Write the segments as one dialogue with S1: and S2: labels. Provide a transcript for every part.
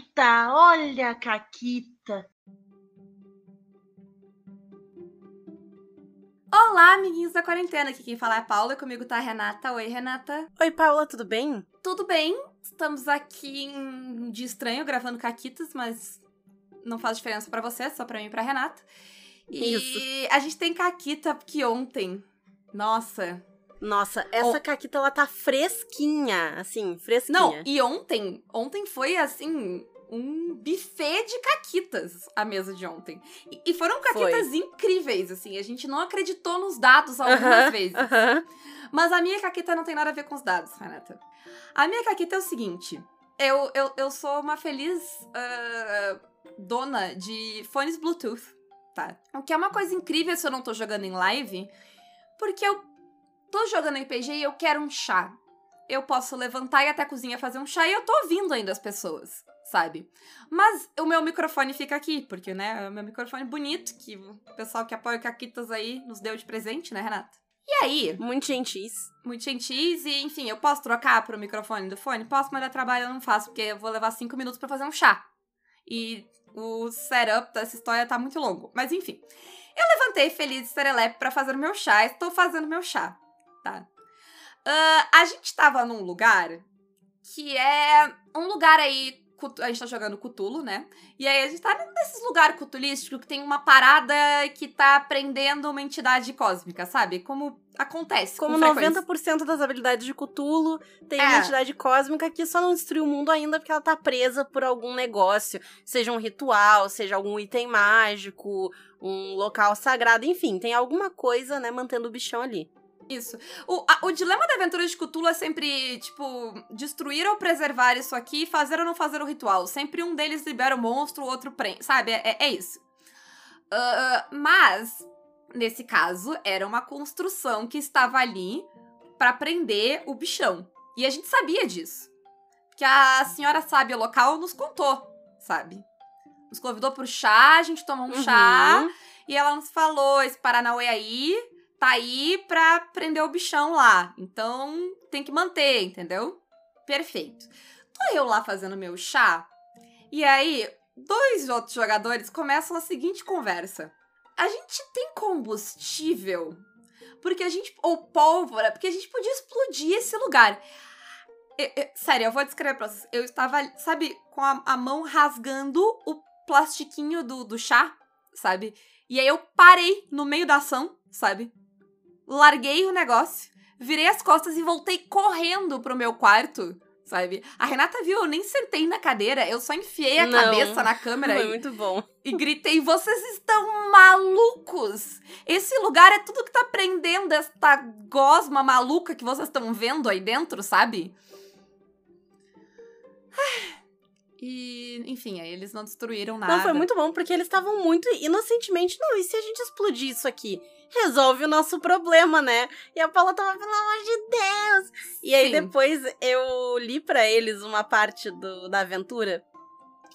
S1: Caquita, olha a Caquita.
S2: Olá, amiguinhos da quarentena. Aqui quem fala é a Paula e comigo tá a Renata. Oi, Renata.
S3: Oi, Paula, tudo bem?
S2: Tudo bem? Estamos aqui em dia estranho gravando caquitas, mas não faz diferença para você, só pra mim e pra Renata. E
S3: Isso.
S2: a gente tem caquita que ontem. Nossa.
S3: Nossa, essa
S2: Oh.
S3: caquita, ela tá fresquinha, assim, fresquinha.
S2: Não, e ontem, ontem foi assim, um buffet de caquitas a mesa de ontem. E, e foram caquitas incríveis, assim. A gente não acreditou nos dados algumas
S3: Aham,
S2: vezes.
S3: aham.
S2: Mas a minha caquita não tem nada a ver com os dados, Renata. A minha caquita é o seguinte: eu, eu, eu sou uma feliz ah, dona de fones Bluetooth, tá? O que é uma coisa incrível se eu não tô jogando em live, porque eu tô jogando RPG e eu quero um chá. Eu posso levantar e até a cozinha fazer um chá e eu tô ouvindo ainda as pessoas, sabe? Mas o meu microfone fica aqui, porque, né, é o meu microfone bonito, que o pessoal que apoia o Caquitas aí nos deu de presente, né, Renata? E aí,
S3: Muito gentis.
S2: muito gentis e, enfim, eu posso trocar pro microfone do fone? Posso, mas dá trabalho eu não faço, porque eu vou levar cinco minutos pra fazer um chá. E o setup dessa história tá muito longo. Mas, enfim. Eu levantei feliz de serelepe pra fazer meu chá. Estou fazendo meu chá, tá? Ah, a gente tava num lugar que é um lugar aí... A gente tá jogando Cutulo, né? E aí a gente tá nesses lugares cutulísticos que tem uma parada que tá prendendo uma entidade cósmica, sabe? Como acontece
S3: Como
S2: com frequência.
S3: 90% das habilidades de Cthulhu, tem
S2: É.
S3: uma entidade cósmica que só não destruiu o mundo ainda porque ela tá presa por algum negócio. Seja um ritual, seja algum item mágico, um local sagrado, enfim, tem alguma coisa, né, mantendo o bichão ali.
S2: Isso. O, a- o dilema da aventura de Cthulhu é sempre, tipo, destruir ou preservar isso aqui, fazer ou não fazer o ritual. Sempre um deles libera o monstro, o outro prende. Sabe? É, é isso. Ah, mas, nesse caso, era uma construção que estava ali pra prender o bichão. E a gente sabia disso. Porque a senhora sábia local nos contou, sabe? Nos convidou pro chá, a gente tomou um
S3: Uhum.
S2: chá. E ela nos falou: esse Paranauê aí tá aí pra prender o bichão lá. Então tem que manter, entendeu? Perfeito. Tô eu lá fazendo meu chá. E aí, dois outros jogadores começam a seguinte conversa: A gente tem combustível? Porque a gente. Ou pólvora, porque a gente podia explodir esse lugar. Eu- eu- sério, eu vou descrever pra vocês. Eu estava, sabe, com a, a mão rasgando o plastiquinho do, do chá, sabe? E aí eu parei no meio da ação, sabe? Larguei o negócio, virei as costas e voltei correndo pro meu quarto, sabe? A Renata viu, eu nem sentei na cadeira, eu só enfiei a
S3: Não.
S2: cabeça na câmera
S3: Foi
S2: e,
S3: muito bom.
S2: e gritei: vocês estão malucos! Esse lugar é tudo que tá prendendo esta gosma maluca que vocês estão vendo aí dentro, sabe? E, enfim, aí eles não destruíram nada.
S3: Não, foi muito bom, porque eles estavam muito inocentemente. Não, e se a gente explodir isso aqui? Resolve o nosso problema, né? E a Paula tava, pelo amor de Deus! E aí
S2: Sim.
S3: depois eu li pra eles uma parte do, da aventura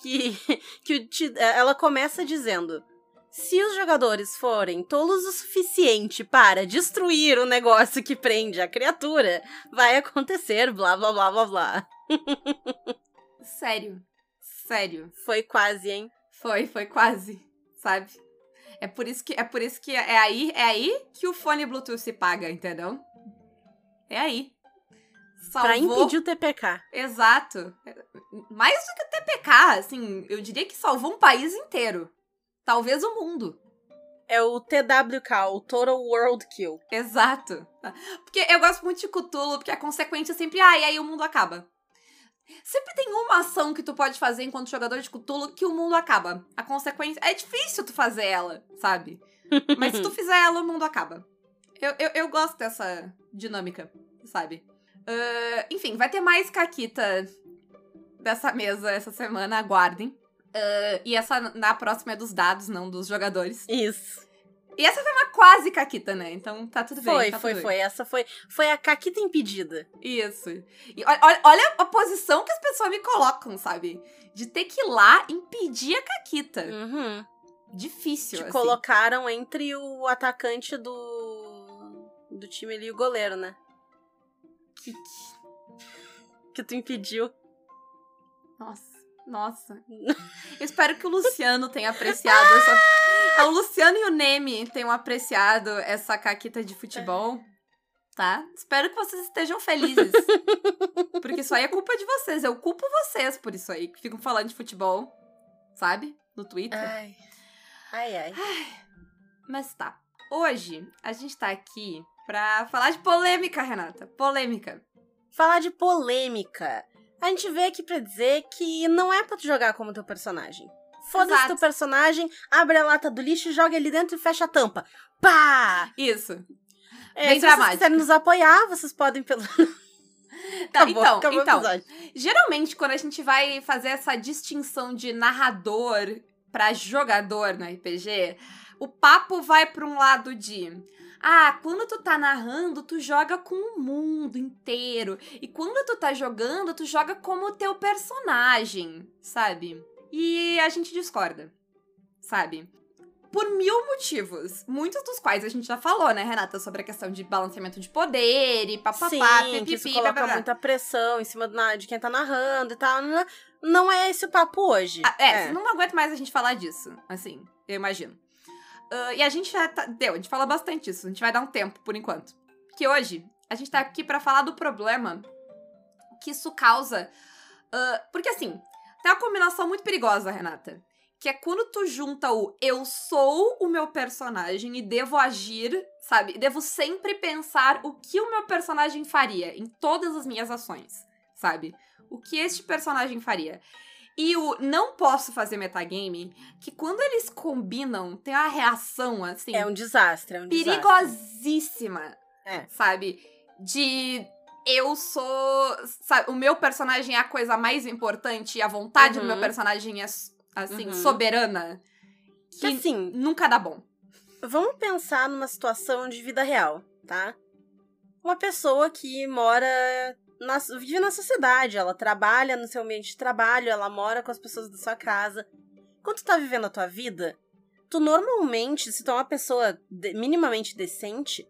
S3: que, que ti- ela começa dizendo. Se os jogadores forem tolos o suficiente para destruir o negócio que prende a criatura, vai acontecer blá blá blá blá blá.
S2: Sério. Sério.
S3: Foi quase, hein?
S2: Foi, foi quase, sabe? É por isso que é por isso que é aí, é aí que o fone Bluetooth se paga, entendeu? É aí. Salvou.
S3: Pra impedir o TPK.
S2: Exato. Mais do que o TPK, assim, eu diria que salvou um país inteiro. Talvez o mundo.
S3: É o TWK, o Total World Kill.
S2: Exato. Porque eu gosto muito de Cthulhu, porque a consequência é sempre, ah, e aí o mundo acaba. Sempre tem uma ação que tu pode fazer enquanto jogador de Cthulhu que o mundo acaba. A consequência. É difícil tu fazer ela, sabe? Mas se tu fizer ela, o mundo acaba. Eu, eu, eu gosto dessa dinâmica, sabe? Ah, enfim, vai ter mais Caquita dessa mesa essa semana, aguardem. Ah, e essa na próxima é dos dados, não dos jogadores.
S3: Isso.
S2: E essa foi uma quase Caquita, né? Então tá tudo bem.
S3: Foi,
S2: tá
S3: foi,
S2: bem.
S3: foi. Essa foi, foi a caquita impedida.
S2: Isso. E olha, olha- olha a posição que as pessoas me colocam, sabe? De ter que ir lá impedir a Caquita.
S3: Uhum.
S2: Difícil,
S3: Te
S2: assim.
S3: colocaram entre o atacante do. do time ali e o goleiro, né?
S2: Que-
S3: Que tu impediu.
S2: Nossa. Nossa. Eu espero que o Luciano tenha apreciado essa. O Luciano e o Neme tenham apreciado essa caquita de futebol. Tá? Espero que vocês estejam felizes. Porque isso aí é culpa de vocês. Eu culpo vocês por isso aí, que ficam falando de futebol. Sabe? No Twitter.
S3: Ai. Ai, ai.
S2: Mas tá. Hoje a gente tá aqui pra falar de polêmica, Renata. Polêmica.
S3: Falar de polêmica. A gente veio aqui pra dizer que não é pra tu jogar como teu personagem. Foda-se teu personagem, abre a lata do lixo, joga ele dentro e fecha a tampa. Pá!
S2: Isso.
S3: É,
S2: Bem
S3: se
S2: dramático.
S3: vocês quiserem nos apoiar, vocês podem pelo.
S2: Tá,
S3: Acabou,
S2: então,
S3: acabou
S2: então. Geralmente, quando a gente vai fazer essa distinção de narrador pra jogador no RPG, o papo vai pra um lado de. Ah, quando tu tá narrando, tu joga com o mundo inteiro. E quando tu tá jogando, tu joga como o teu personagem, sabe? E a gente discorda, sabe? Por mil motivos. Muitos dos quais a gente já falou, né, Renata? Sobre a questão de balanceamento de poder e papapá,
S3: Sim, que isso
S2: pipipi,
S3: coloca
S2: blá, blá,
S3: muita pressão em cima de quem tá narrando e tal. Não- Não é esse o papo hoje.
S2: Ah, é, não aguento mais a gente falar disso, assim, eu imagino. Ah, e a gente já tá. Deu, a gente fala bastante disso. A gente vai dar um tempo por enquanto. Que hoje a gente tá aqui pra falar do problema que isso causa. ah, porque assim, tem uma combinação muito perigosa, Renata. Que é quando tu junta o eu sou o meu personagem e devo agir, sabe? Devo sempre pensar o que o meu personagem faria em todas as minhas ações, sabe? O que este personagem faria. E o não posso fazer metagame, que quando eles combinam, tem uma reação, assim,
S3: É um desastre, é um desastre.
S2: perigosíssima.
S3: É.
S2: Sabe? De eu sou. Sabe, o meu personagem é a coisa mais importante e a vontade do
S3: Uhum.
S2: meu personagem é, assim,
S3: Uhum.
S2: soberana.
S3: Que
S2: Que
S3: assim,
S2: nunca dá bom.
S3: Vamos pensar numa situação de vida real, tá? Uma pessoa que mora. Na, vive na sociedade, ela trabalha no seu ambiente de trabalho, ela mora com as pessoas da sua casa. Quando tu tá vivendo a tua vida, tu normalmente, se tu é uma pessoa minimamente decente,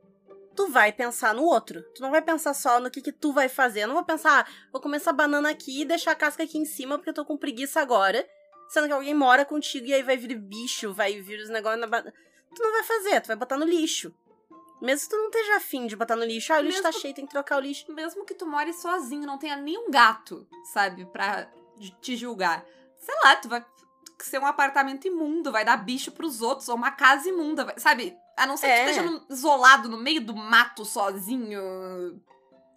S3: tu vai pensar no outro. Tu não vai pensar só no que, que tu vai fazer. Eu não vou pensar, ah, vou comer essa banana aqui e deixar a casca aqui em cima porque eu tô com preguiça agora. Sendo que alguém mora contigo e aí vai vir bicho, vai vir os negócios na banana tu não vai fazer, tu vai botar no lixo. Mesmo que tu não esteja afim de botar no lixo, ah, o lixo tá
S2: Mesmo-
S3: cheio, tem que trocar o lixo.
S2: Mesmo que tu more sozinho, não tenha nenhum gato, sabe? Pra te julgar. Sei lá, tu vai ser um apartamento imundo, vai dar bicho pros outros, ou uma casa imunda, vai- sabe? A não ser que
S3: É.
S2: tu esteja isolado no meio do mato sozinho,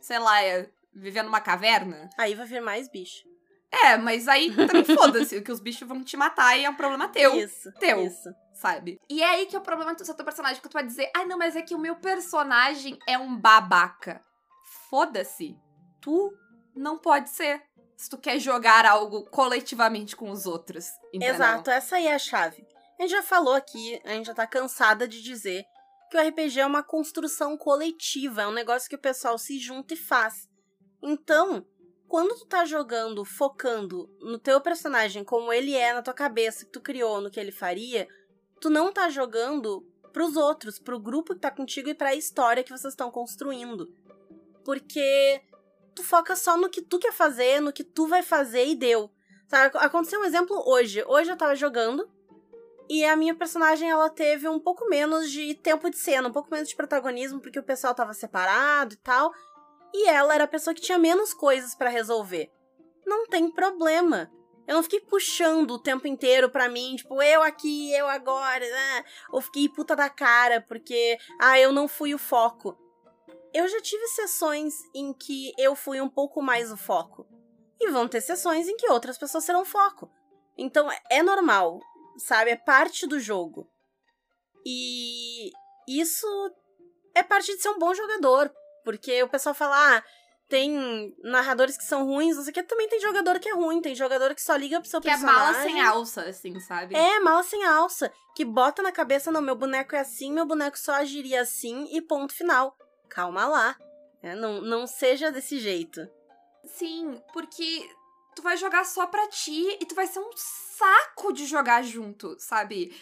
S2: sei lá, é, vivendo numa caverna.
S3: Aí vai vir mais bicho.
S2: É, mas aí também foda-se, que os bichos vão te matar e é um problema teu,
S3: Isso.
S2: Teu.
S3: Isso.
S2: sabe? E é aí que é o problema do seu personagem, que tu vai dizer, ai não, mas é que o meu personagem é um babaca. Foda-se. Tu não pode ser. Se tu quer jogar algo coletivamente com os outros. Entendeu?
S3: Exato, essa aí é a chave. A gente já falou aqui, a gente já tá cansada de dizer que o RPG é uma construção coletiva, é um negócio que o pessoal se junta e faz. Então, quando tu tá jogando, focando no teu personagem como ele é na tua cabeça, que tu criou, no que ele faria, tu não tá jogando pros outros, pro grupo que tá contigo e pra história que vocês estão construindo. Porque tu foca só no que tu quer fazer, no que tu vai fazer e deu. Sabe, aconteceu um exemplo hoje. Hoje eu tava jogando e a minha personagem ela teve um pouco menos de tempo de cena, um pouco menos de protagonismo, porque o pessoal tava separado e tal. E ela era a pessoa que tinha menos coisas pra resolver. Não tem problema. Eu não fiquei puxando o tempo inteiro pra mim, tipo, eu aqui, eu agora, né? Ou fiquei puta da cara porque, ah, eu não fui o foco. Eu já tive sessões em que eu fui um pouco mais o foco. E vão ter sessões em que outras pessoas serão foco. Então é normal, sabe? É parte do jogo. E isso é parte de ser um bom jogador. Porque o pessoal fala, ah, tem narradores que são ruins, não sei o que, também tem jogador que é ruim, tem jogador que só liga pro seu
S2: Que é
S3: personagem.
S2: mala sem alça, assim, sabe?
S3: É, mala sem alça. Que bota na cabeça, não, meu boneco é assim, meu boneco só agiria assim e ponto final. Calma lá. É, não, não seja desse jeito.
S2: Sim, porque tu vai jogar só pra ti e tu vai ser um saco de jogar junto, sabe?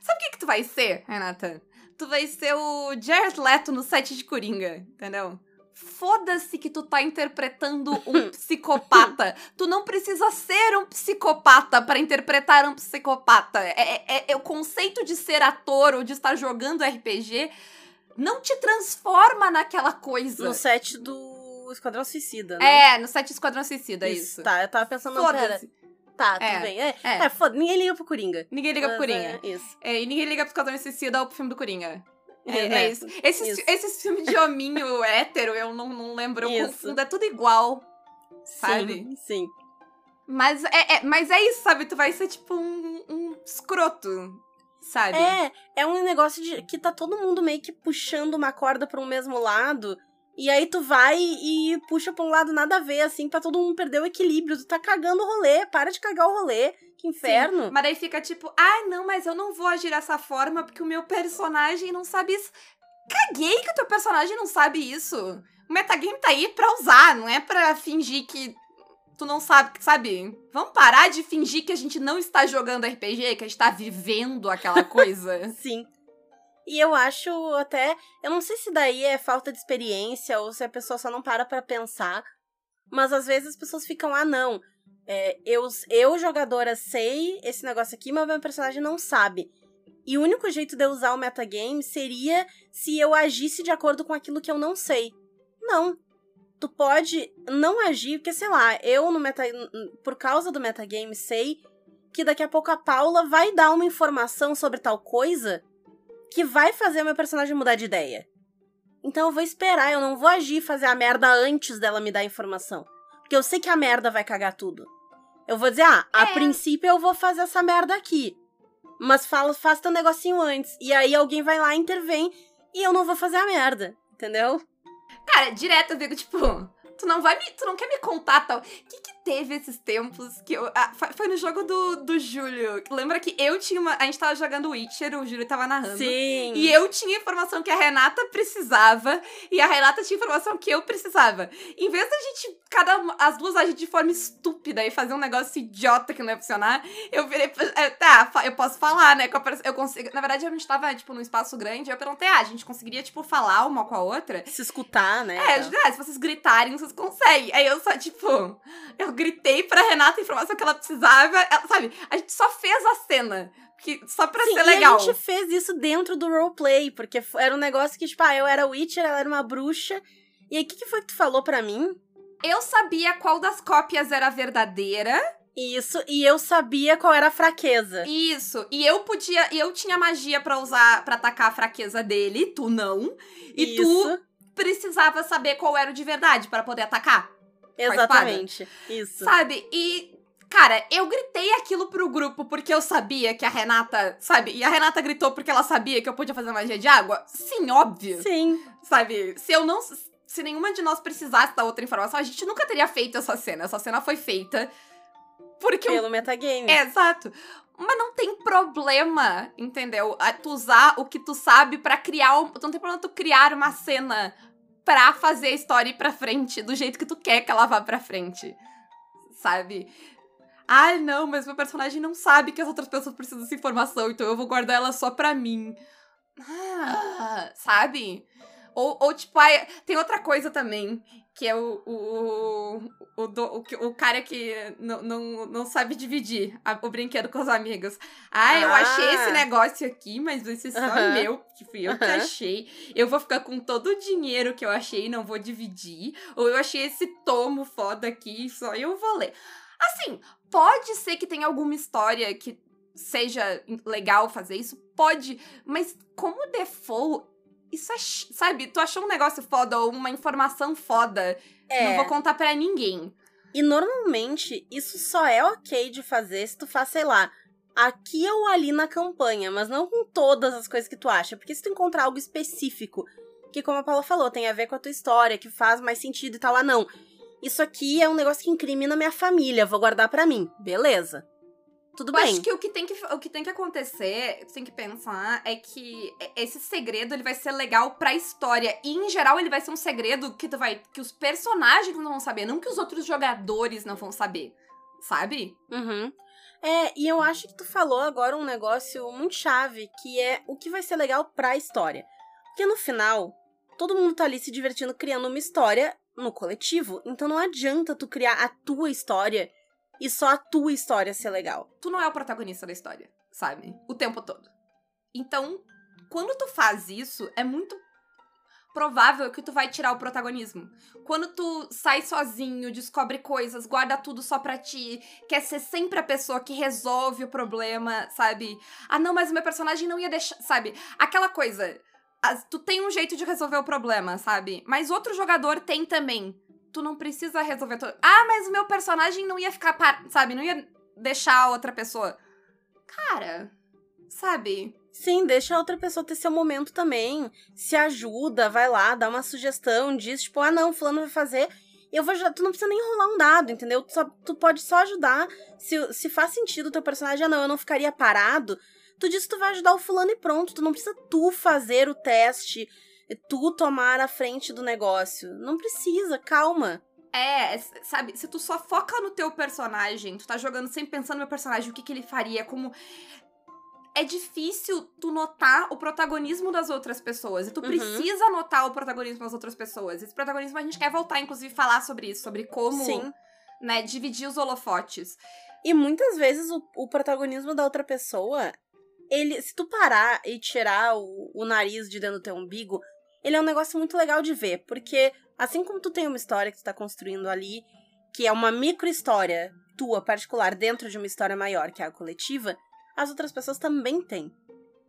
S2: Sabe o que, que tu vai ser, Renata? Tu vai ser o Jared Leto no set de Coringa, entendeu? Foda-se que tu tá interpretando um psicopata. tu não precisa ser um psicopata para interpretar um psicopata. É, é, é, o conceito de ser ator ou de estar jogando RPG não te transforma naquela coisa.
S3: No set do Esquadrão Suicida, né?
S2: É, no set Esquadrão Suicida, isso. isso.
S3: Tá, eu tava pensando, não, pera. Tá, é, tudo bem. É, é. é foda, ninguém liga pro Coringa.
S2: Ninguém liga pro Coringa.
S3: É, isso.
S2: É, e ninguém liga pro Esquadrão Suicida ou pro filme do Coringa. É, é, é isso. Esses, isso. esses filmes de hominho hétero, eu não, não lembro, eu confundo, é tudo igual. Sabe?
S3: Sim, sim.
S2: Mas é, é, mas é isso, sabe? Tu vai ser tipo um, um escroto, sabe?
S3: É, é um negócio de que tá todo mundo meio que puxando uma corda para um mesmo lado. E aí tu vai e puxa pra um lado nada a ver, assim, pra todo mundo perder o equilíbrio. Tu tá cagando o rolê, para de cagar o rolê. Que inferno.
S2: Sim, mas aí fica tipo, ai ah, não, mas eu não vou agir dessa forma porque o meu personagem não sabe isso. Caguei que o teu personagem não sabe isso. O metagame tá aí pra usar, não é pra fingir que tu não sabe, sabe? Vamos parar de fingir que a gente não está jogando RPG, que a gente tá vivendo aquela coisa.
S3: Sim. E eu acho até. Eu não sei se daí é falta de experiência ou se a pessoa só não para pra pensar. Mas às vezes as pessoas ficam, ah, não. É, eu, eu, jogadora, sei esse negócio aqui, mas meu personagem não sabe. E o único jeito de eu usar o metagame seria se eu agisse de acordo com aquilo que eu não sei. Não. Tu pode não agir, porque, sei lá, eu no meta, por causa do metagame sei que daqui a pouco a Paula vai dar uma informação sobre tal coisa que vai fazer meu personagem mudar de ideia. Então eu vou esperar, eu não vou agir e fazer a merda antes dela me dar a informação. Porque eu sei que a merda vai cagar tudo. Eu vou dizer, ah, a é. princípio eu vou fazer essa merda aqui. Mas fala, faça teu negocinho antes. E aí alguém vai lá, intervém, e eu não vou fazer a merda. Entendeu?
S2: Cara, direto eu digo, tipo, tu não vai me. Tu não quer me contar tal. O que, que teve esses tempos que eu. Ah, foi no jogo do, do Júlio. Lembra que eu tinha uma. A gente tava jogando Witcher, o Júlio tava narrando.
S3: Sim.
S2: E eu tinha informação que a Renata precisava. E a Renata tinha informação que eu precisava. Em vez da gente. Cada as duas agir de forma estúpida e fazer um negócio idiota que não ia funcionar, eu virei. É, tá, eu posso falar, né? Eu consigo. Na verdade, a gente tava, tipo, num espaço grande. Eu perguntei, ah, a gente conseguiria, tipo, falar uma com a outra.
S3: Se escutar, né?
S2: É, é se vocês gritarem, vocês conseguem. Aí eu só, tipo. Eu gritei pra Renata a informação que ela precisava. Ela, sabe, a gente só fez a cena. Que, só pra
S3: Sim,
S2: ser legal.
S3: a gente fez isso dentro do roleplay, porque era um negócio que, tipo, ah, eu era Witcher, ela era uma bruxa. E aí, o que, que foi que tu falou pra mim?
S2: Eu sabia qual das cópias era verdadeira.
S3: Isso, e eu sabia qual era a fraqueza.
S2: Isso, e eu podia, eu tinha magia para usar, para atacar a fraqueza dele, tu não. E Isso. tu precisava saber qual era o de verdade para poder atacar.
S3: Exatamente. Isso.
S2: Sabe? E Cara, eu gritei aquilo pro grupo porque eu sabia que a Renata, sabe? E a Renata gritou porque ela sabia que eu podia fazer magia de água? Sim, óbvio.
S3: Sim.
S2: Sabe? Se eu não. Se nenhuma de nós precisasse da outra informação, a gente nunca teria feito essa cena. Essa cena foi feita porque.
S3: Pelo eu... metagame.
S2: É, exato. Mas não tem problema, entendeu? Tu usar o que tu sabe para criar. Não tem problema tu criar uma cena pra fazer a história ir pra frente do jeito que tu quer que ela vá pra frente. Sabe? Ai, não, mas meu personagem não sabe que as outras pessoas precisam dessa informação, então eu vou guardar ela só pra mim. Ah, sabe? Ou, ou tipo, ai, tem outra coisa também, que é o, o, o, o, o, cara que não, não, não sabe dividir a, o brinquedo com os amigos. Ah, eu achei esse negócio aqui, mas esse é só -huh. meu, que fui eu que achei. Eu vou ficar com todo o dinheiro que eu achei e não vou dividir. Ou eu achei esse tomo foda aqui, só eu vou ler. Assim, pode ser que tenha alguma história que seja legal fazer isso, pode, mas como default isso é, sabe, tu achou um negócio foda ou uma informação foda, é. não vou contar para ninguém.
S3: E normalmente isso só é ok de fazer se tu faz, sei lá, aqui ou ali na campanha, mas não com todas as coisas que tu acha, porque se tu encontrar algo específico, que como a Paula falou, tem a ver com a tua história, que faz mais sentido e tal, ah não, isso aqui é um negócio que incrimina minha família, vou guardar para mim. Beleza tudo bem.
S2: acho que o que, tem que o que tem que acontecer, você tem que pensar, é que esse segredo ele vai ser legal pra história. E, em geral, ele vai ser um segredo que tu vai. que os personagens não vão saber, não que os outros jogadores não vão saber. Sabe?
S3: Uhum. É, e eu acho que tu falou agora um negócio muito chave, que é o que vai ser legal pra história. Porque no final, todo mundo tá ali se divertindo, criando uma história no coletivo. Então não adianta tu criar a tua história e só a tua história ser legal.
S2: Tu não é o protagonista da história, sabe? O tempo todo. Então, quando tu faz isso, é muito provável que tu vai tirar o protagonismo. Quando tu sai sozinho, descobre coisas, guarda tudo só pra ti, quer ser sempre a pessoa que resolve o problema, sabe? Ah, não, mas o meu personagem não ia deixar, sabe? Aquela coisa, tu tem um jeito de resolver o problema, sabe? Mas outro jogador tem também. Tu não precisa resolver tudo. Ah, mas o meu personagem não ia ficar, par... sabe? Não ia deixar a outra pessoa. Cara, sabe?
S3: Sim, deixa a outra pessoa ter seu momento também. Se ajuda, vai lá, dá uma sugestão, diz, tipo, ah, não, fulano vai fazer. Eu vou ajudar. Tu não precisa nem rolar um dado, entendeu? Tu, só, tu pode só ajudar. Se, se faz sentido o teu personagem, ah, não, eu não ficaria parado. Tu diz que tu vai ajudar o fulano e pronto. Tu não precisa tu fazer o teste, tu tomar a frente do negócio. Não precisa, calma.
S2: É, sabe, se tu só foca no teu personagem, tu tá jogando sempre pensando no meu personagem, o que que ele faria, como é difícil tu notar o protagonismo das outras pessoas. E tu uhum. precisa notar o protagonismo das outras pessoas. Esse protagonismo a gente quer voltar, inclusive, falar sobre isso, sobre como, Sim. né, dividir os holofotes.
S3: E muitas vezes o, o, protagonismo da outra pessoa, ele, se tu parar e tirar o, o nariz de dentro do teu umbigo, ele é um negócio muito legal de ver, porque assim como tu tem uma história que tu tá construindo ali, que é uma micro história tua particular dentro de uma história maior, que é a coletiva, as outras pessoas também têm.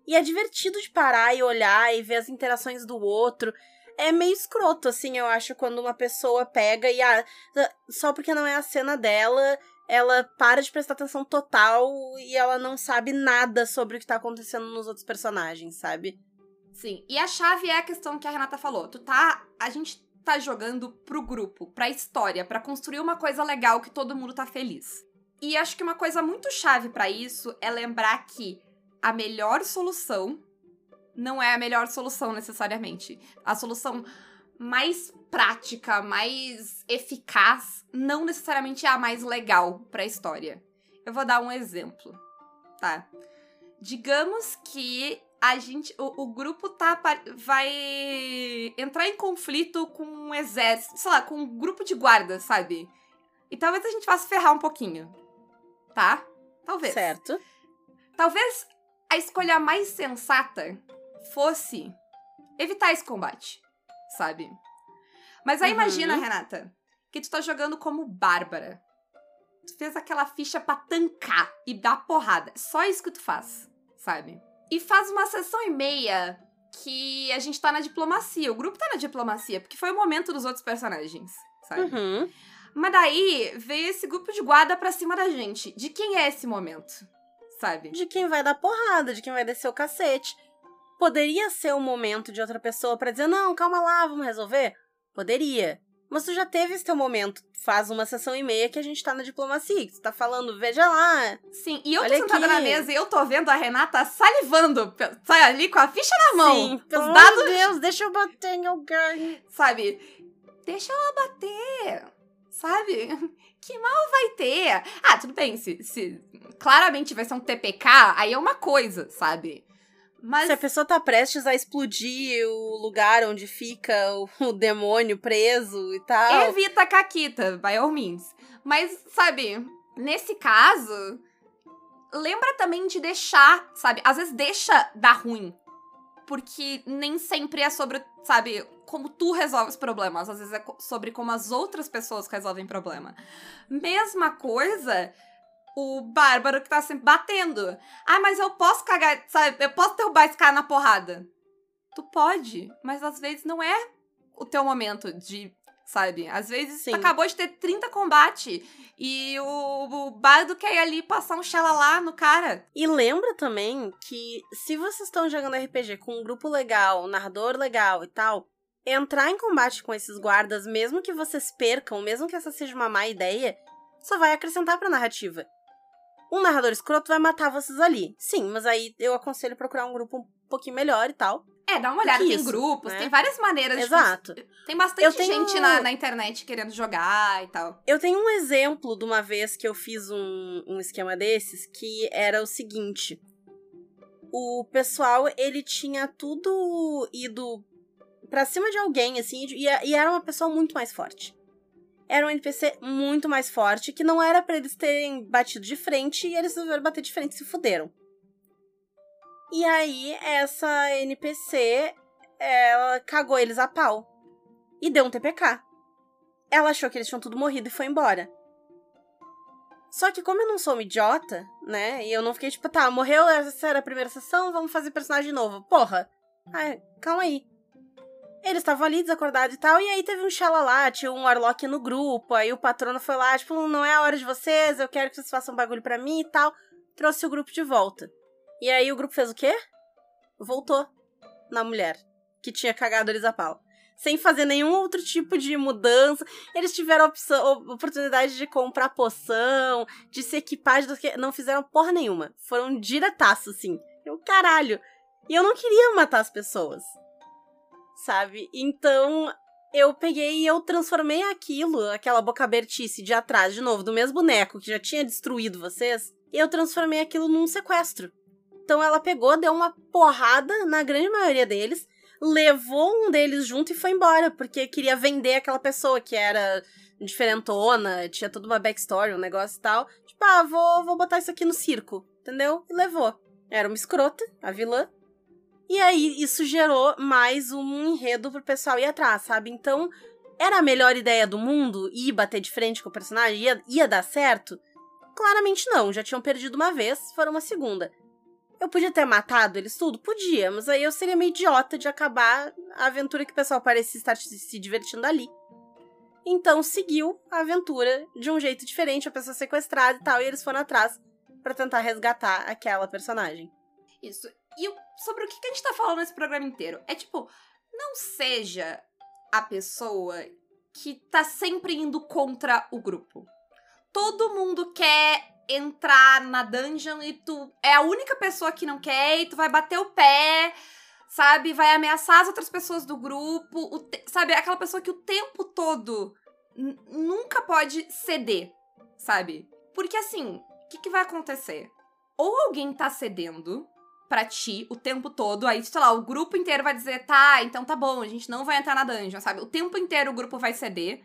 S3: E é divertido de parar e olhar e ver as interações do outro. É meio escroto, assim, eu acho, quando uma pessoa pega e. Ah, só porque não é a cena dela, ela para de prestar atenção total e ela não sabe nada sobre o que tá acontecendo nos outros personagens, sabe?
S2: Sim. E a chave é a questão que a Renata falou. Tu tá. A gente tá jogando pro grupo, pra história, para construir uma coisa legal que todo mundo tá feliz. E acho que uma coisa muito chave para isso é lembrar que a melhor solução não é a melhor solução necessariamente. A solução mais prática, mais eficaz, não necessariamente é a mais legal para a história. Eu vou dar um exemplo, tá? Digamos que a gente, o, o, grupo tá vai entrar em conflito com um exército, sei lá, com um grupo de guardas, sabe? E talvez a gente vá se ferrar um pouquinho tá? Talvez.
S3: Certo.
S2: Talvez a escolha mais sensata fosse evitar esse combate, sabe? Mas aí uhum. imagina, Renata, que tu tá jogando como Bárbara. Tu fez aquela ficha pra tancar e dar porrada. Só isso que tu faz, sabe? E faz uma sessão e meia que a gente tá na diplomacia. O grupo tá na diplomacia, porque foi o momento dos outros personagens, sabe?
S3: Uhum.
S2: Mas daí veio esse grupo de guarda pra cima da gente. De quem é esse momento? Sabe?
S3: De quem vai dar porrada, de quem vai descer o cacete. Poderia ser o momento de outra pessoa para dizer: não, calma lá, vamos resolver? Poderia. Mas tu já teve esse teu momento. Faz uma sessão e meia que a gente tá na diplomacia. Que tu tá falando, veja lá.
S2: Sim, e eu tô sentada aqui. na mesa e eu tô vendo a Renata salivando. Sai ali com a ficha na mão. Sim,
S3: os dados. Meu Deus, deixa eu bater em alguém.
S2: Sabe? Deixa ela bater sabe? Que mal vai ter? Ah, tudo bem, se, se claramente vai ser um TPK, aí é uma coisa, sabe? Mas...
S3: Se a pessoa tá prestes a explodir o lugar onde fica o, o demônio preso e tal.
S2: Evita a Caquita, by all means. Mas, sabe, nesse caso, lembra também de deixar, sabe? Às vezes deixa dar ruim. Porque nem sempre é sobre, sabe, como tu resolve os problemas, às vezes é sobre como as outras pessoas resolvem problema. Mesma coisa o bárbaro que tá sempre batendo. Ah, mas eu posso cagar, sabe? Eu posso derrubar esse cara na porrada. Tu pode, mas às vezes não é o teu momento de, sabe? Às vezes Sim. tu acabou de ter 30 combate e o, o bardo quer ir ali passar um xalalá no cara.
S3: E lembra também que se vocês estão jogando RPG com um grupo legal, um narrador legal e tal, entrar em combate com esses guardas, mesmo que vocês percam, mesmo que essa seja uma má ideia, só vai acrescentar pra narrativa. Um narrador escroto vai matar vocês ali. Sim, mas aí eu aconselho procurar um grupo um pouquinho melhor e tal.
S2: É, dá uma olhada, tem isso, grupos, né? tem várias maneiras
S3: Exato.
S2: de. Tem bastante tenho... gente na, na, internet querendo jogar e tal.
S3: Eu tenho um exemplo de uma vez que eu fiz um, um esquema desses que era o seguinte. O pessoal, ele tinha tudo ido pra cima de alguém, assim, e, e era uma pessoa muito mais forte. Era um NPC muito mais forte, que não era para eles terem batido de frente, e eles resolveram bater de frente e se fuderam. E aí, essa NPC, ela cagou eles a pau. E deu um TPK. Ela achou que eles tinham tudo morrido e foi embora. Só que como eu não sou uma idiota, né? E eu não fiquei tipo, tá, morreu, essa era a primeira sessão, vamos fazer personagem novo. Porra! Ai, calma aí. Eles estavam ali desacordados e tal, e aí teve um Shala lá, tinha um Warlock no grupo, aí o patrono foi lá, tipo, não é a hora de vocês, eu quero que vocês façam um bagulho pra mim e tal. Trouxe o grupo de volta. E aí o grupo fez o quê? Voltou na mulher, que tinha cagado eles a pau sem fazer nenhum outro tipo de mudança. Eles tiveram opção, oportunidade de comprar poção, de se equipar, de... não fizeram porra nenhuma. Foram diretaço, assim. Eu, caralho. E eu não queria matar as pessoas. Sabe? Então, eu peguei e eu transformei aquilo, aquela boca abertice de atrás, de novo, do mesmo boneco que já tinha destruído vocês, eu transformei aquilo num sequestro. Então ela pegou, deu uma porrada na grande maioria deles, levou um deles junto e foi embora, porque queria vender aquela pessoa que era diferentona, tinha toda uma backstory, um negócio e tal. Tipo, ah, vou, vou botar isso aqui no circo, entendeu? E levou. Era uma escrota, a vilã. E aí isso gerou mais um enredo pro pessoal ir atrás, sabe? Então, era a melhor ideia do mundo ir bater de frente com o personagem? Ia, ia dar certo? Claramente não, já tinham perdido uma vez, foram uma segunda. Eu podia ter matado eles tudo? Podia, mas aí eu seria meio idiota de acabar a aventura que o pessoal parecia estar se divertindo ali. Então seguiu a aventura de um jeito diferente, a pessoa sequestrada e tal, e eles foram atrás para tentar resgatar aquela personagem.
S2: Isso. E sobre o que a gente tá falando nesse programa inteiro? É tipo, não seja a pessoa que tá sempre indo contra o grupo. Todo mundo quer entrar na dungeon e tu é a única pessoa que não quer e tu vai bater o pé, sabe? Vai ameaçar as outras pessoas do grupo, te... sabe? Aquela pessoa que o tempo todo nunca pode ceder, sabe? Porque assim, o que, que vai acontecer? Ou alguém tá cedendo pra ti o tempo todo, aí, sei lá, o grupo inteiro vai dizer, tá, então tá bom, a gente não vai entrar na dungeon, sabe? O tempo inteiro o grupo vai ceder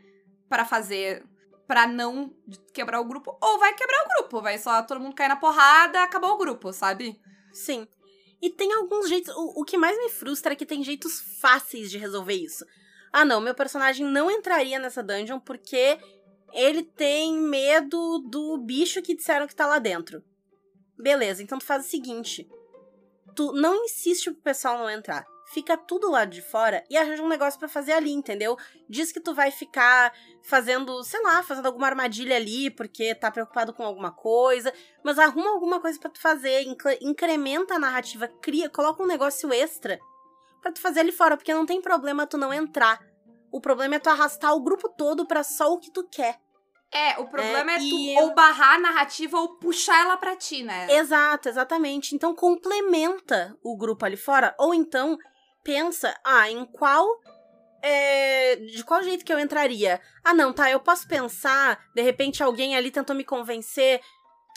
S2: para fazer para não quebrar o grupo, ou vai quebrar o grupo, vai só todo mundo cair na porrada, acabou o grupo, sabe?
S3: Sim. E tem alguns jeitos. O, o que mais me frustra é que tem jeitos fáceis de resolver isso. Ah, não, meu personagem não entraria nessa dungeon porque ele tem medo do bicho que disseram que tá lá dentro. Beleza, então tu faz o seguinte: tu não insiste pro pessoal não entrar fica tudo lá de fora e arranja um negócio para fazer ali, entendeu? Diz que tu vai ficar fazendo, sei lá, fazendo alguma armadilha ali porque tá preocupado com alguma coisa, mas arruma alguma coisa para tu fazer, incrementa a narrativa, cria, coloca um negócio extra para tu fazer ali fora, porque não tem problema tu não entrar. O problema é tu arrastar o grupo todo para só o que tu quer.
S2: É, o problema é, é tu eu... ou barrar a narrativa ou puxar ela pra ti, né?
S3: Exato, exatamente. Então complementa o grupo ali fora, ou então pensa, ah, em qual. É, de qual jeito que eu entraria? Ah, não, tá, eu posso pensar, de repente alguém ali tentou me convencer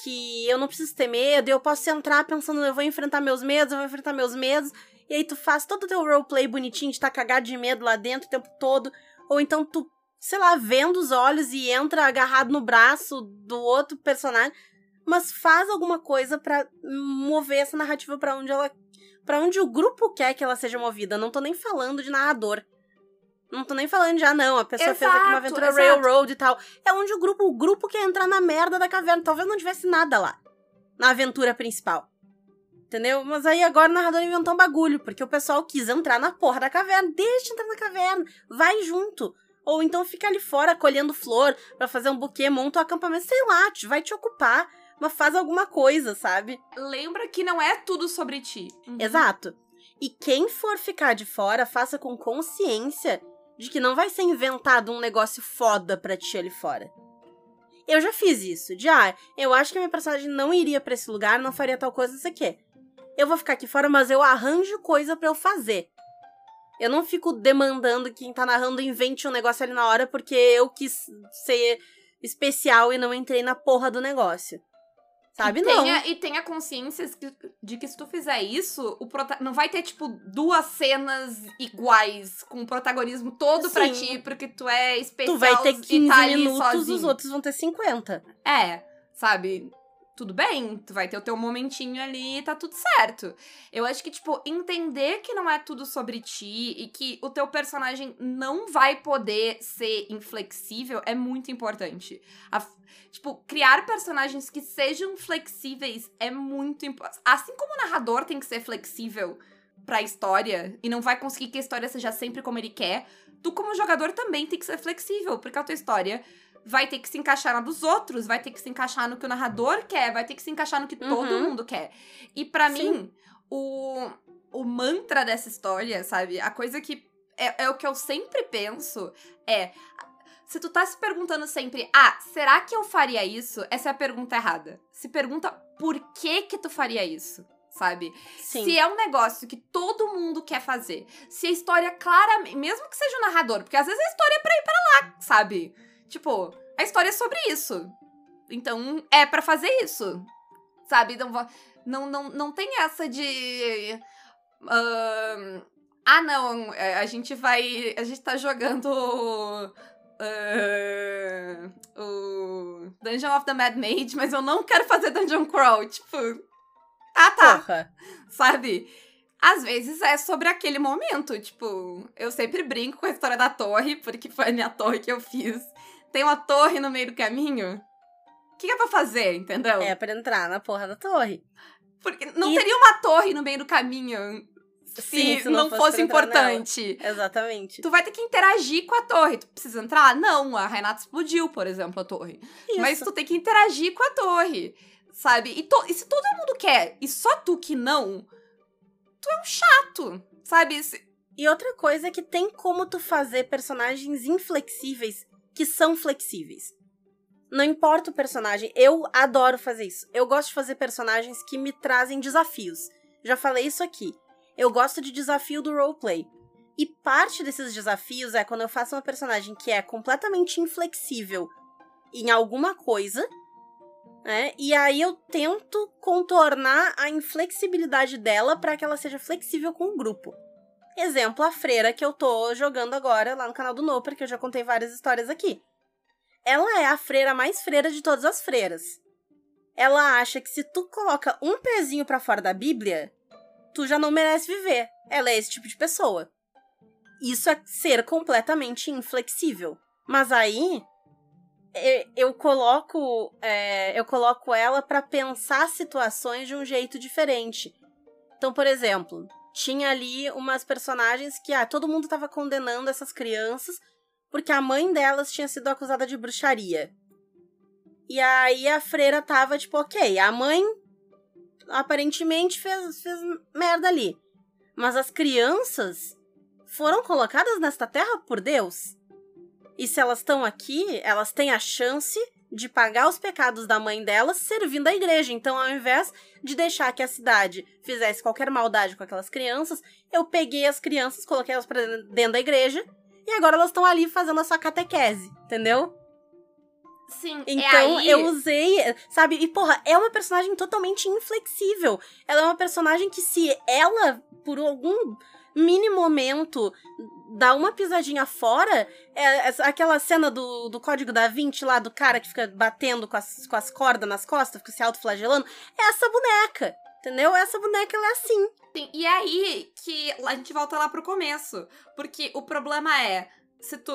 S3: que eu não preciso ter medo, eu posso entrar pensando, eu vou enfrentar meus medos, eu vou enfrentar meus medos, e aí tu faz todo o teu roleplay bonitinho de estar tá cagado de medo lá dentro o tempo todo, ou então tu, sei lá, vendo os olhos e entra agarrado no braço do outro personagem, mas faz alguma coisa para mover essa narrativa para onde ela para onde o grupo quer que ela seja movida. Não tô nem falando de narrador. Não tô nem falando de, ah, não, a pessoa
S2: exato,
S3: fez aqui uma aventura exato. railroad e tal. É onde o grupo, o grupo quer entrar na merda da caverna. Talvez não tivesse nada lá. Na aventura principal. Entendeu? Mas aí agora o narrador inventou um bagulho, porque o pessoal quis entrar na porra da caverna. Deixa entrar na caverna. Vai junto. Ou então fica ali fora colhendo flor para fazer um buquê, monta um acampamento, sei lá, vai te ocupar mas faz alguma coisa, sabe?
S2: Lembra que não é tudo sobre ti.
S3: Uhum. Exato. E quem for ficar de fora, faça com consciência de que não vai ser inventado um negócio foda pra ti ali fora. Eu já fiz isso, de ah, eu acho que a minha personagem não iria para esse lugar, não faria tal coisa, isso aqui. Eu vou ficar aqui fora, mas eu arranjo coisa para eu fazer. Eu não fico demandando que quem tá narrando invente um negócio ali na hora porque eu quis ser especial e não entrei na porra do negócio Sabe?
S2: e
S3: Não.
S2: tenha, e tenha consciência de que se tu fizer isso, o prota- não vai ter, tipo, duas cenas iguais, com o protagonismo todo pra
S3: Sim.
S2: ti, porque tu é especial
S3: Tu vai ter
S2: e
S3: 15
S2: tá
S3: minutos, os outros vão ter 50.
S2: É, sabe? Tudo bem, tu vai ter o teu momentinho ali e tá tudo certo. Eu acho que, tipo, entender que não é tudo sobre ti e que o teu personagem não vai poder ser inflexível é muito importante. A- tipo, criar personagens que sejam flexíveis é muito importante. Assim como o narrador tem que ser flexível pra história e não vai conseguir que a história seja sempre como ele quer, tu, como jogador, também tem que ser flexível, porque a tua história vai ter que se encaixar na dos outros, vai ter que se encaixar no que o narrador quer, vai ter que se encaixar no que todo
S3: Uhum.
S2: mundo quer. E pra
S3: Sim.
S2: mim, o, o mantra dessa história, sabe? A coisa que é, é o que eu sempre penso é. Se tu tá se perguntando sempre, ah, será que eu faria isso? Essa é a pergunta errada. Se pergunta por que que tu faria isso, sabe?
S3: Sim.
S2: Se é um negócio que todo mundo quer fazer, se a história claramente, mesmo que seja o narrador, porque às vezes a história é pra ir pra lá, sabe? Tipo, a história é sobre isso. Então, é pra fazer isso. Sabe? Não, não, não, não tem essa de. ahn, ah, não, é, a gente vai. A gente tá jogando. ahn, o Dungeon of the Mad Mage, mas eu não quero fazer Dungeon Crawl. Tipo. Ah, tá
S3: Porra.
S2: sabe? Às vezes é sobre aquele momento, tipo, eu sempre brinco com a história da torre, porque foi a minha torre que eu fiz. Tem uma torre no meio do caminho. O que, é pra fazer, entendeu?
S3: É pra entrar na porra da torre.
S2: Porque não
S3: E-
S2: teria uma torre no meio do caminho se,
S3: Sim, se
S2: não,
S3: não fosse
S2: fosse importante.
S3: Exatamente.
S2: Tu vai ter que interagir com a torre. Tu precisa entrar? Não, a Renata explodiu, por exemplo, a torre.
S3: Isso.
S2: Mas tu tem que interagir com a torre, sabe? E, to- e se todo mundo quer e só tu que não, tu é um chato, sabe? Se-
S3: E outra coisa é que tem como tu fazer personagens inflexíveis que são flexíveis. Não importa o personagem, eu adoro fazer isso. Eu gosto de fazer personagens que me trazem desafios. Já falei isso aqui. Eu gosto de desafio do roleplay. E parte desses desafios é quando eu faço uma personagem que é completamente inflexível em alguma coisa, né? E aí eu tento contornar a inflexibilidade dela para que ela seja flexível com o grupo. Exemplo, a freira que eu tô jogando agora lá no canal do Noper, que eu já contei várias histórias aqui. Ela é a freira mais freira de todas as freiras. Ela acha que se tu coloca um pezinho pra fora da Bíblia, tu já não merece viver. Ela é esse tipo de pessoa. Isso é ser completamente inflexível. Mas aí eu coloco é, eu coloco ela pra pensar situações de um jeito diferente. Então, por exemplo, tinha ali umas personagens que ah, todo mundo tava condenando essas crianças porque a mãe delas tinha sido acusada de bruxaria. E aí a freira tava tipo, ok, a mãe aparentemente fez, fez merda ali. Mas as crianças foram colocadas nesta terra por Deus. E se elas estão aqui, elas têm a chance de pagar os pecados da mãe delas servindo a igreja. Então, ao invés de deixar que a cidade fizesse qualquer maldade com aquelas crianças, eu peguei as crianças, coloquei elas pra dentro da igreja e agora elas estão ali fazendo a sua catequese, entendeu?
S2: Sim, é
S3: Então
S2: aí...
S3: eu usei, sabe? E porra, é uma personagem totalmente inflexível. Ela é uma personagem que se ela, por algum mini momento, dá uma pisadinha fora, é essa- aquela cena do, do Código da Vinci lá, do cara que fica batendo com as, com as cordas nas costas, fica se autoflagelando, é essa boneca. Entendeu? Essa boneca, ela é assim.
S2: Sim, e aí que a gente volta lá pro começo. Porque o problema é, se tu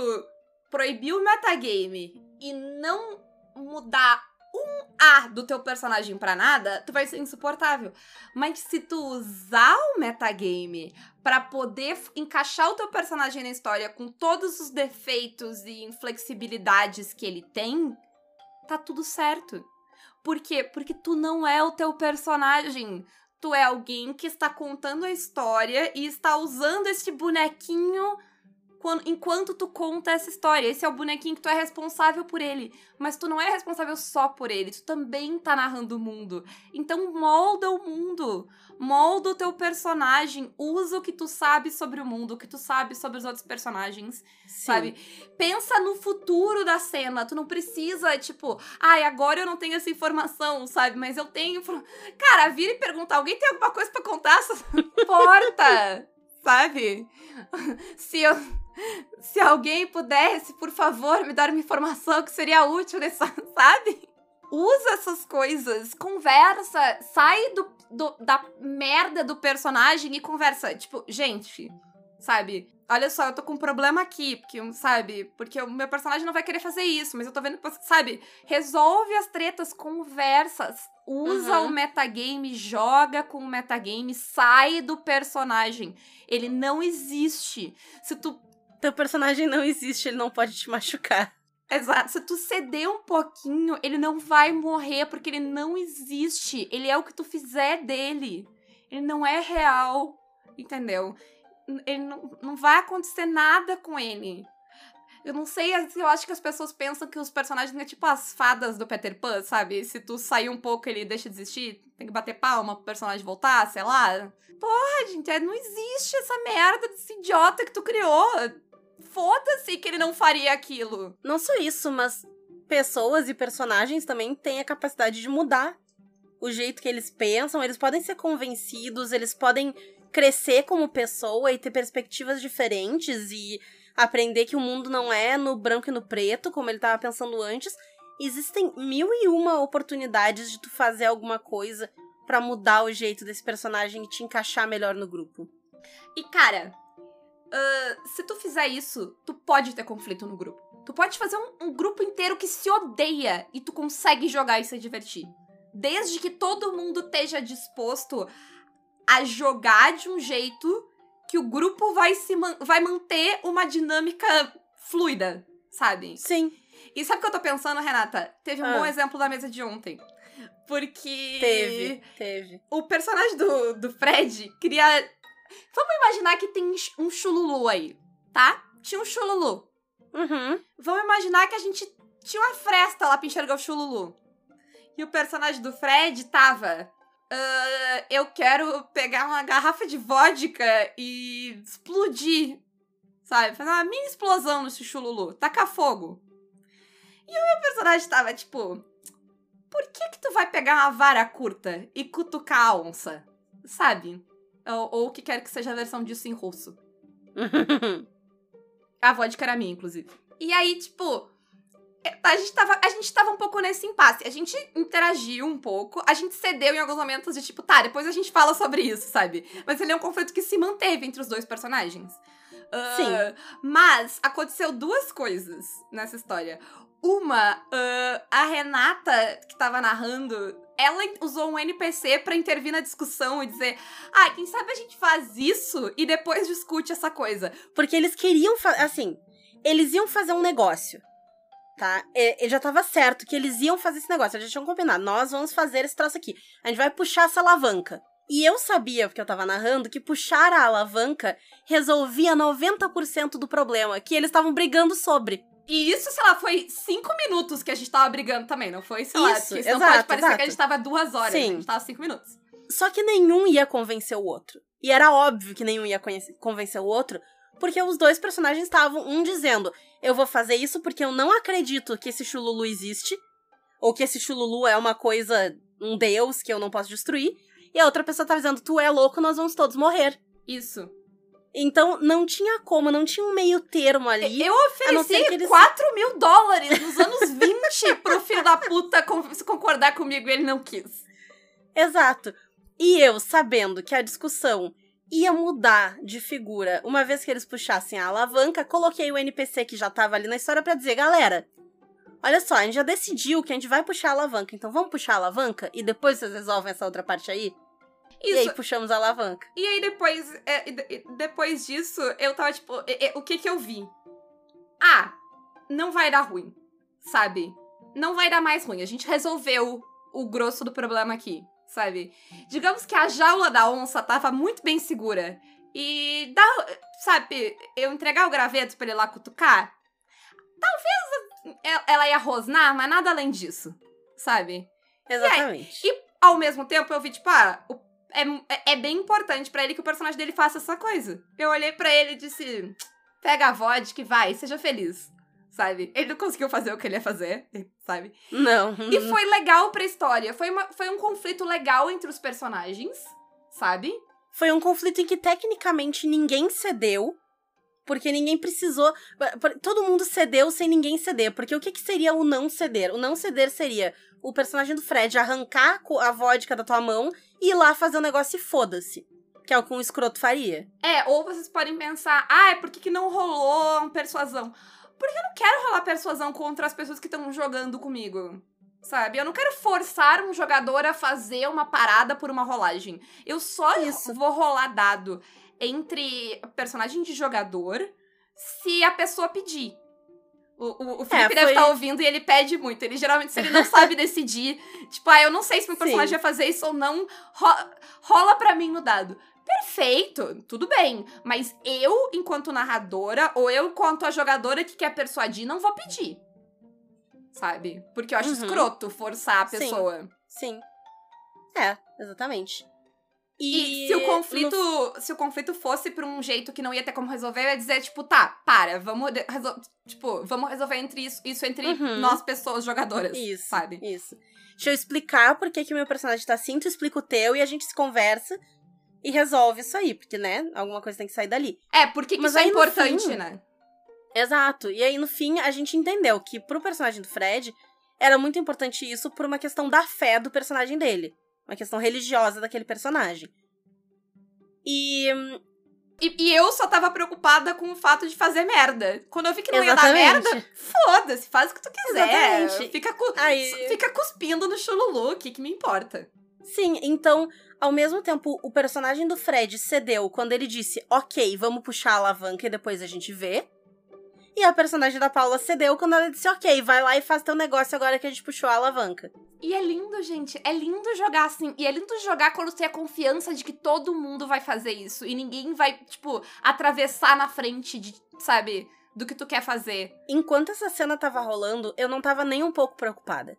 S2: proibir o metagame e não mudar um A do teu personagem pra nada, tu vai ser insuportável. Mas se tu usar o metagame pra poder encaixar o teu personagem na história com todos os defeitos e inflexibilidades que ele tem, tá tudo certo. Por quê? Porque tu não é o teu personagem. Tu é alguém que está contando a história e está usando esse bonequinho quando, enquanto tu conta essa história. Esse é o bonequinho que tu é responsável por ele. Mas tu não é responsável só por ele, tu também tá narrando o mundo. Então molda o mundo. Molda o teu personagem. Usa o que tu sabe sobre o mundo, o que tu sabe sobre os outros personagens.
S3: Sim.
S2: Sabe? Pensa no futuro da cena. Tu não precisa, tipo, ai, agora eu não tenho essa informação, sabe? Mas eu tenho. Cara, vira e pergunta: alguém tem alguma coisa pra contar? Não importa, sabe? Se eu. Se alguém pudesse, por favor, me dar uma informação que seria útil nessa, sabe? Usa essas coisas, conversa, sai do, do- da merda do personagem e conversa. Tipo, gente, sabe? Olha só, eu tô com um problema aqui, porque, sabe? Porque o meu personagem não vai querer fazer isso, mas eu tô vendo sabe? Resolve as tretas, conversas, usa
S3: Uhum.
S2: o metagame, joga com o metagame, sai do personagem. Ele não existe. Se tu
S3: Teu personagem não existe, ele não pode te machucar.
S2: Exato. Se tu ceder um pouquinho, ele não vai morrer porque ele não existe. Ele é o que tu fizer dele. Ele não é real. Entendeu? Ele não, não vai acontecer nada com ele. Eu não sei, eu acho que as pessoas pensam que os personagens são tipo as fadas do Peter Pan, sabe? Se tu sair um pouco, ele deixa de existir, tem que bater palma pro personagem voltar, sei lá. Porra, gente, é- não existe essa merda desse idiota que tu criou. Foda-se que ele não faria aquilo.
S3: Não só isso, mas pessoas e personagens também têm a capacidade de mudar o jeito que eles pensam, eles podem ser convencidos, eles podem crescer como pessoa e ter perspectivas diferentes e aprender que o mundo não é no branco e no preto, como ele estava pensando antes. Existem mil e uma oportunidades de tu fazer alguma coisa pra mudar o jeito desse personagem e te encaixar melhor no grupo.
S2: E, cara, ah, se tu fizer isso, tu pode ter conflito no grupo. Tu pode fazer um, um grupo inteiro que se odeia e tu consegue jogar e se divertir. Desde que todo mundo esteja disposto a jogar de um jeito que o grupo vai se man- vai manter uma dinâmica fluida, sabe?
S3: Sim,
S2: E sabe o que eu tô pensando, Renata? Teve um
S3: Ah.
S2: bom exemplo da mesa de ontem. Porque
S3: teve, teve.
S2: o personagem do, do Fred queria. Vamos imaginar que tem um chululu aí, tá? Tinha um chululu.
S3: Uhum.
S2: Vamos imaginar que a gente tinha uma fresta lá pra enxergar o chululu. E o personagem do Fred tava. "Ah, eu quero pegar uma garrafa de vodka e explodir. Sabe? Fazer uma mini explosão nesse chululu. Tacar fogo. E o meu personagem tava tipo. Por que que tu vai pegar uma vara curta e cutucar a onça? Sabe? Ou, o que quer que seja a versão disso em russo. A vodka era minha, inclusive. E aí, tipo, a gente, tava, a gente tava um pouco nesse impasse. A gente interagiu um pouco, a gente cedeu em alguns momentos de tipo, tá, depois a gente fala sobre isso, sabe? Mas ele é um conflito que se manteve entre os dois personagens. Ah,
S3: Sim.
S2: Mas aconteceu duas coisas nessa história. Uma, ah, a Renata, que tava narrando, ela usou um NPC pra intervir na discussão e dizer: Ah, quem sabe a gente faz isso e depois discute essa coisa.
S3: Porque eles queriam fazer. Assim, eles iam fazer um negócio. Tá? E, e já tava certo que eles iam fazer esse negócio. Eles já tinham combinado. Nós vamos fazer esse troço aqui. A gente vai puxar essa alavanca. E eu sabia, porque eu tava narrando, que puxar a alavanca resolvia 90% do problema que eles estavam brigando sobre.
S2: E isso, sei lá, foi cinco minutos que a gente tava brigando também, não foi? Sei lá,
S3: Isso, exato,
S2: pode parecer
S3: exato.
S2: que a gente tava duas horas,
S3: Sim.
S2: a gente tava cinco minutos.
S3: Só que nenhum ia convencer o outro. E era óbvio que nenhum ia convencer o outro, porque os dois personagens estavam um dizendo: Eu vou fazer isso porque eu não acredito que esse chululu existe, ou que esse chululu é uma coisa, um deus que eu não posso destruir. E a outra pessoa tá dizendo: Tu é louco, nós vamos todos morrer.
S2: Isso.
S3: Então não tinha como, não tinha um meio termo ali.
S2: Eu ofereci
S3: eles-
S2: 4 mil dólares nos anos 20 pro filho da puta concordar comigo e ele não quis.
S3: Exato. E eu, sabendo que a discussão ia mudar de figura uma vez que eles puxassem a alavanca, coloquei o NPC que já tava ali na história pra dizer, galera, olha só, a gente já decidiu que a gente vai puxar a alavanca, então vamos puxar a alavanca e depois vocês resolvem essa outra parte aí? E aí
S2: Isso.
S3: puxamos a alavanca.
S2: E aí depois, é, e de- e depois disso, eu tava tipo, e- e- o que que eu vi? Ah, não vai dar ruim, sabe? Não vai dar mais ruim. A gente resolveu o grosso do problema aqui, sabe? Digamos que a jaula da onça tava muito bem segura e dar, sabe, eu entregar o graveto pra ele lá cutucar. Talvez ela- ela ia rosnar, mas nada além disso, sabe?
S3: Exatamente.
S2: E ao mesmo tempo eu vi, tipo, ah, o- é, é- é bem importante pra ele que o personagem dele faça essa coisa. Eu olhei pra ele e disse: pega a vodka e vai, seja feliz. Sabe? Ele não conseguiu fazer o que ele ia fazer, sabe?
S3: Não.
S2: E foi legal pra história. Foi, uma, foi um conflito legal entre os personagens, sabe?
S3: Foi um conflito em que tecnicamente ninguém cedeu, porque ninguém precisou. Todo mundo cedeu sem ninguém ceder. Porque o que, que seria o não ceder? O não ceder seria o personagem do Fred arrancar a vodka da tua mão e ir lá fazer o negócio e foda-se. Que é o que um escroto faria.
S2: É, ou vocês podem pensar, ah, por que, que não rolou uma persuasão? Porque eu não quero rolar persuasão contra as pessoas que estão jogando comigo. Sabe? Eu não quero forçar um jogador a fazer uma parada por uma rolagem. Eu só
S3: Isso.
S2: vou rolar dado entre personagem de jogador se a pessoa pedir. O, o, o Felipe
S3: É,
S2: deve
S3: foi-
S2: estar ouvindo e ele pede muito. Ele geralmente, se ele não sabe decidir, tipo, ah, eu não sei se meu personagem
S3: Sim.
S2: vai fazer isso ou não, ro- rola pra mim no dado. Perfeito, tudo bem. Mas eu, enquanto narradora, ou eu, enquanto a jogadora que quer persuadir, não vou pedir. Sabe? Porque eu acho
S3: Uhum.
S2: escroto forçar a
S3: Sim.
S2: pessoa.
S3: Sim. É, exatamente.
S2: E, se o conflito, se o conflito fosse por um jeito que não ia ter como resolver, eu ia dizer, tipo, tá, para, vamos tipo, vamos resolver entre isso, isso entre
S3: Uhum.
S2: nós pessoas jogadoras,
S3: Isso,
S2: sabe?
S3: Isso. Deixa eu explicar por que que o meu personagem tá assim, tu explica o teu e a gente se conversa e resolve isso aí, porque, né, alguma coisa tem que sair dali.
S2: É, porque que
S3: Mas
S2: isso é
S3: no
S2: importante,
S3: fim,
S2: né?
S3: Exato. E aí, no fim, a gente entendeu que pro personagem do Fred era muito importante isso por uma questão da fé do personagem dele. Uma questão religiosa daquele personagem. E.
S2: E, e eu só tava preocupada com o fato de fazer merda. Quando eu vi que não ia dar
S3: Exatamente.
S2: merda, foda-se, faz o que tu quiser.
S3: Exatamente.
S2: Fica, cu-
S3: Aí-
S2: fica cuspindo no chululu, o que, que me importa?
S3: Sim, então, ao mesmo tempo, o personagem do Fred cedeu quando ele disse, ok, vamos puxar a alavanca e depois a gente vê. E a personagem da Paula cedeu quando ela disse, ok, vai lá e faz teu negócio agora que a gente puxou a alavanca.
S2: E é lindo, gente. É lindo jogar assim. E é lindo jogar quando tem a confiança de que todo mundo vai fazer isso. E ninguém vai, tipo, atravessar na frente de, sabe, do que tu quer fazer.
S3: Enquanto essa cena tava rolando, eu não tava nem um pouco preocupada.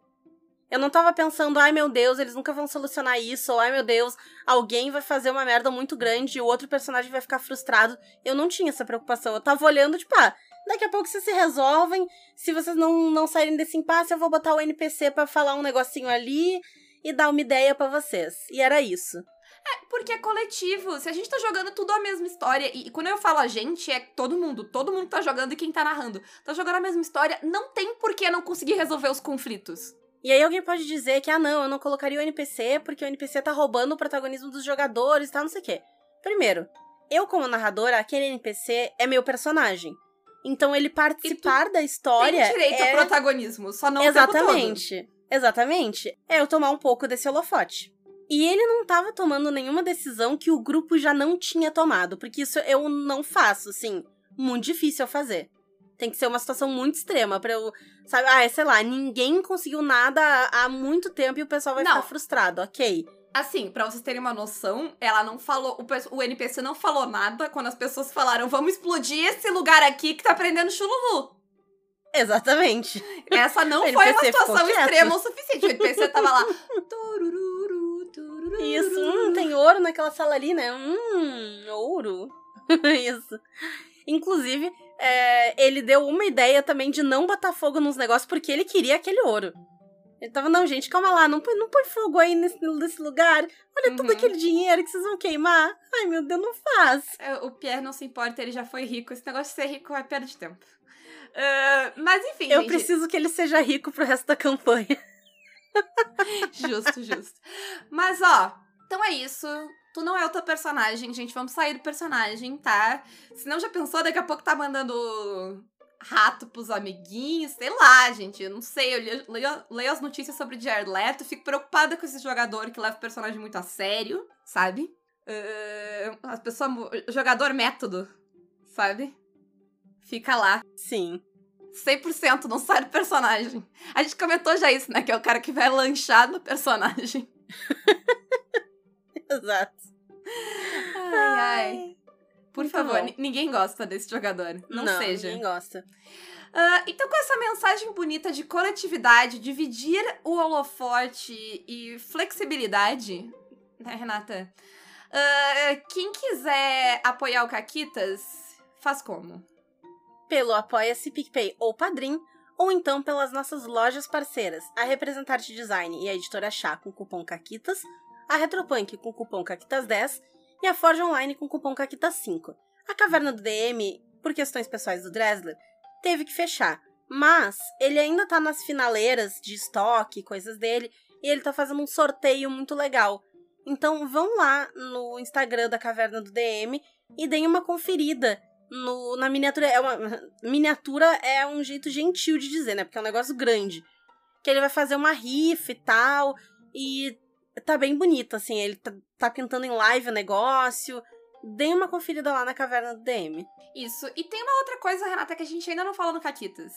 S3: Eu não tava pensando, ai meu Deus, eles nunca vão solucionar isso, ou ai meu Deus, alguém vai fazer uma merda muito grande e o outro personagem vai ficar frustrado. Eu não tinha essa preocupação. Eu tava olhando, tipo, ah, daqui a pouco vocês se resolvem. Se vocês não, não saírem desse impasse, eu vou botar o NPC pra falar um negocinho ali e dar uma ideia pra vocês. E era isso.
S2: Porque é coletivo. Se a gente tá jogando tudo a mesma história, e, e quando eu falo a gente, é todo mundo. Todo mundo tá jogando e quem tá narrando. Tá jogando a mesma história, não tem por que não conseguir resolver os conflitos.
S3: E aí alguém pode dizer que, ah, não, eu não colocaria o NPC porque o NPC tá roubando o protagonismo dos jogadores e tal, não sei o quê. Primeiro, eu como narradora, aquele NPC é meu personagem. Então ele participar da história
S2: tem direito
S3: é...
S2: ao protagonismo, só não.
S3: Exatamente. Exatamente. É eu tomar um pouco desse holofote. E ele não tava tomando nenhuma decisão que o grupo já não tinha tomado, porque isso eu não faço, assim, muito difícil eu fazer. Tem que ser uma situação muito extrema pra eu, sabe, ah, sei lá, ninguém conseguiu nada há há muito tempo e o pessoal vai
S2: Não.
S3: ficar frustrado, ok.
S2: Assim, pra vocês terem uma noção, ela não falou. O, o NPC não falou nada quando as pessoas falaram: vamos explodir esse lugar aqui que tá prendendo chululu.
S3: Exatamente.
S2: Essa não foi uma situação extrema o suficiente. O NPC tava lá. turururu, turururu.
S3: Isso, hum, tem ouro naquela sala ali, né? Hum, ouro. Isso. Inclusive, é, ele deu uma ideia também de não botar fogo nos negócios porque ele queria aquele ouro. Ele tava, não, gente, calma lá, não põe, não põe fogo aí nesse, nesse lugar. Olha todo
S2: Uhum.
S3: aquele dinheiro que vocês vão queimar. Ai, meu Deus, não faz.
S2: É, O Pierre não se importa, ele já foi rico. Esse negócio de ser rico é perda de tempo. Ah, mas enfim,
S3: Eu
S2: gente.
S3: preciso que ele seja rico pro resto da campanha.
S2: Justo, justo. Mas, ó, então é isso. Tu não é o teu personagem, gente. Vamos sair do personagem, tá? Senão já pensou, daqui a pouco tá mandando rato pros amiguinhos, sei lá, gente. Eu não sei. Eu leio, leio, leio as notícias sobre Jared Leto, fico preocupada com esse jogador que leva o personagem muito a sério, sabe? Uh, as pessoas. Jogador método, sabe? Fica lá.
S3: Sim.
S2: 100% não sai do personagem. A gente comentou já isso, né? Que é o cara que vai lanchar no personagem.
S3: Exato.
S2: Ai, ai. Por favor, ninguém gosta desse jogador. Não, seja.
S3: ninguém gosta.
S2: Ah, então, com essa mensagem bonita de coletividade, dividir o holofote e flexibilidade, né, Renata? Ah, quem quiser apoiar o Caquitas, faz como?
S3: Pelo Apoia-se PicPay ou Padrim, ou então pelas nossas lojas parceiras, a Representarte Design e a Editora Chá com cupom CAQUITAS, a Retropunk com cupom CAQUITAS10 e a Forge Online com cupom CAQUITAS5. A Caverna do DM, por questões pessoais do Dresler, teve que fechar, mas ele ainda tá nas finaleiras de estoque, coisas dele, e ele tá fazendo um sorteio muito legal. Então vão lá no Instagram da Caverna do DM e deem uma conferida no, na miniatura. É uma, miniatura é um jeito gentil de dizer, né? Porque é um negócio grande. Que ele vai fazer uma rifa e tal. E tá bem bonito, assim. Ele tá, tá pintando em live o negócio. Deem uma conferida lá na caverna do DM.
S2: Isso. E tem uma outra coisa, Renata, que a gente ainda não falou no Caquitas.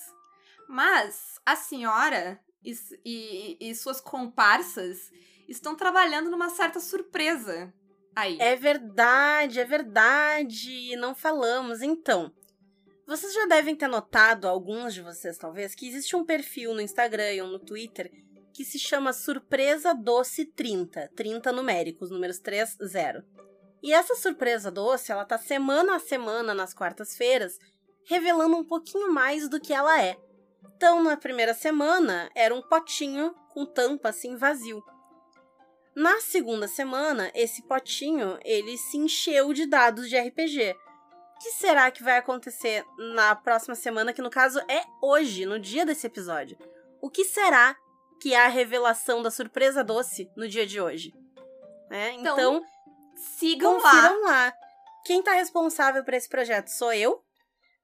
S2: Mas a senhora e, e- e suas comparsas estão trabalhando numa certa surpresa aí.
S3: É verdade, é verdade. Não falamos. Então, vocês já devem ter notado, alguns de vocês talvez, que existe um perfil no Instagram ou no Twitter que se chama Surpresa Doce 30. 30 numéricos, números 3, 0. E essa surpresa doce, ela tá semana a semana nas quartas-feiras, revelando um pouquinho mais do que ela é. Então, na primeira semana, era um potinho com tampa assim vazio. Na segunda semana, esse potinho, ele se encheu de dados de RPG. O que será que vai acontecer na próxima semana, que no caso é hoje, no dia desse episódio? O que será que é a revelação da surpresa doce no dia de hoje? É,
S2: Então,
S3: então,
S2: Sigam lá.
S3: lá. Quem tá responsável por esse projeto sou eu,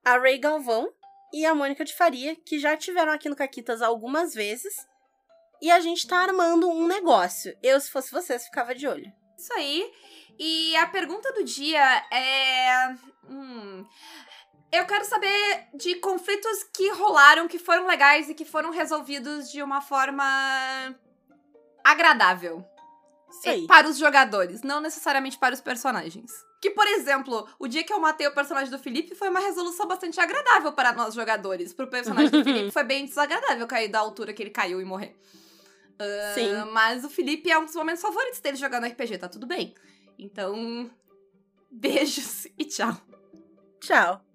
S3: a Ray Galvão e a Mônica de Faria, que já tiveram aqui no Caquitas algumas vezes. E a gente tá armando um negócio. Eu, se fosse vocês, ficava de olho.
S2: Isso aí. E a pergunta do dia é. Hum, eu quero saber de conflitos que rolaram, que foram legais e que foram resolvidos de uma forma agradável
S3: aí.
S2: para os jogadores, não necessariamente para os personagens. Que, por exemplo, o dia que eu matei o personagem do Felipe foi uma resolução bastante agradável para nós jogadores. Pro personagem do Felipe foi bem desagradável cair da altura que ele caiu e morrer. Ah,
S3: Sim.
S2: Mas o Felipe é um dos momentos favoritos dele jogando RPG, tá tudo bem. Então, beijos e tchau.
S3: Tchau.